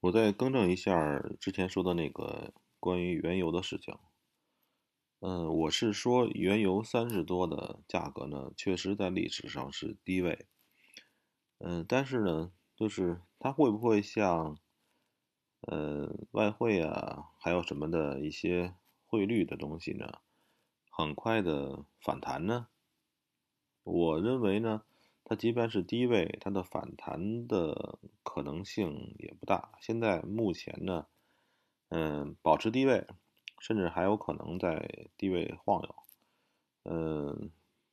我再更正一下之前说的那个关于原油的事情。嗯，我是说原油三十多的价格呢，确实在历史上是低位。嗯，但是呢，就是它会不会像，呃，外汇啊，还有什么的一些汇率的东西呢，很快的反弹呢？我认为呢。它即便是低位，它的反弹的可能性也不大。现在目前呢，嗯，保持低位，甚至还有可能在低位晃悠。嗯，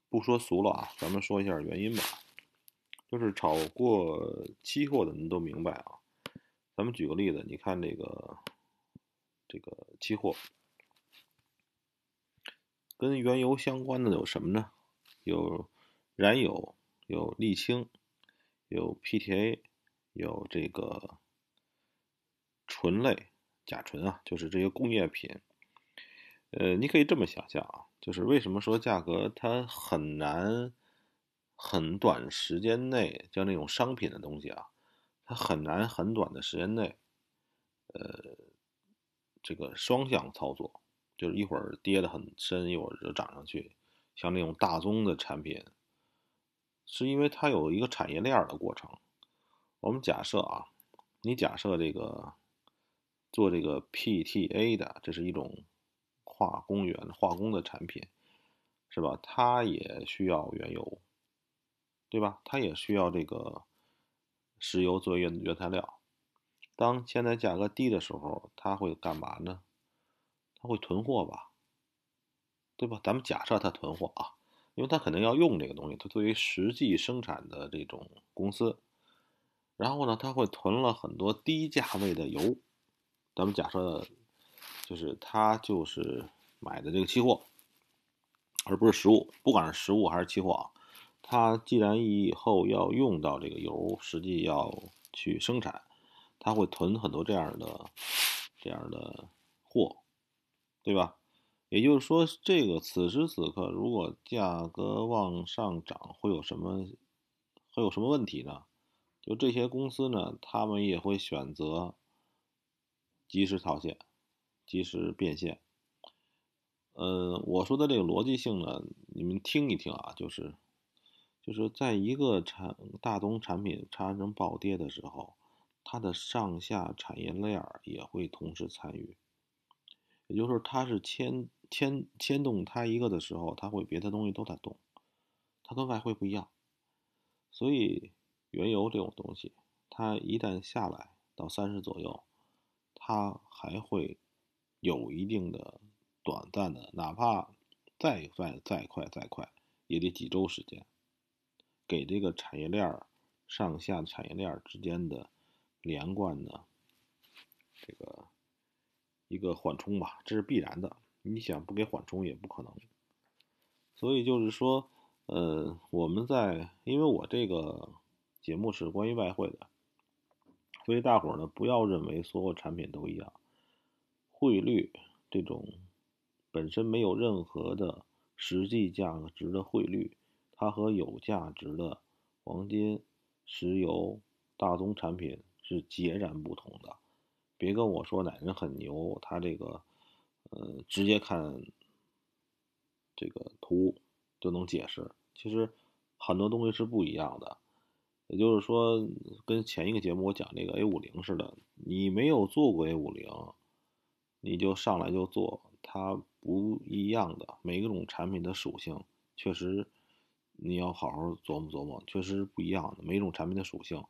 不说俗了啊，咱们说一下原因吧。就是炒过期货的人都明白啊。咱们举个例子，你看这个这个期货，跟原油相关的有什么呢？有燃油。有沥青，有 PTA，有这个醇类甲醇啊，就是这些工业品。呃，你可以这么想象啊，就是为什么说价格它很难很短时间内，像那种商品的东西啊，它很难很短的时间内，呃，这个双向操作，就是一会儿跌得很深，一会儿就涨上去，像那种大宗的产品。是因为它有一个产业链的过程。我们假设啊，你假设这个做这个 PTA 的，这是一种化工原化工的产品，是吧？它也需要原油，对吧？它也需要这个石油作为原原材料。当现在价格低的时候，它会干嘛呢？它会囤货吧，对吧？咱们假设它囤货啊。因为他肯定要用这个东西，他作为实际生产的这种公司，然后呢，他会囤了很多低价位的油。咱们假设，就是他就是买的这个期货，而不是实物，不管是实物还是期货啊。他既然以后要用到这个油，实际要去生产，他会囤很多这样的这样的货，对吧？也就是说，这个此时此刻，如果价格往上涨，会有什么会有什么问题呢？就这些公司呢，他们也会选择及时套现、及时变现。呃，我说的这个逻辑性呢，你们听一听啊，就是就是在一个产大宗产品产生暴跌的时候，它的上下产业链也会同时参与，也就是说，它是牵。牵牵动它一个的时候，它会别的东西都在动，它跟外汇不一样，所以原油这种东西，它一旦下来到三十左右，它还会有一定的短暂的，哪怕再快再快再快，也得几周时间，给这个产业链上下产业链之间的连贯的这个一个缓冲吧，这是必然的。你想不给缓冲也不可能，所以就是说，呃，我们在因为我这个节目是关于外汇的，所以大伙儿呢不要认为所有产品都一样，汇率这种本身没有任何的实际价值的汇率，它和有价值的黄金、石油、大宗产品是截然不同的。别跟我说哪人很牛，他这个。呃，直接看这个图就能解释，其实很多东西是不一样的。也就是说，跟前一个节目我讲那个 A 五零似的，你没有做过 A 五零，你就上来就做，它不一样的。每一种产品的属性确实你要好好琢磨琢磨，确实不一样的。每一种产品的属性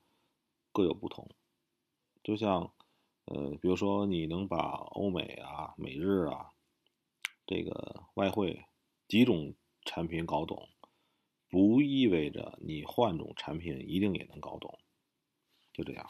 各有不同，就像。呃，比如说你能把欧美啊、美日啊，这个外汇几种产品搞懂，不意味着你换种产品一定也能搞懂，就这样。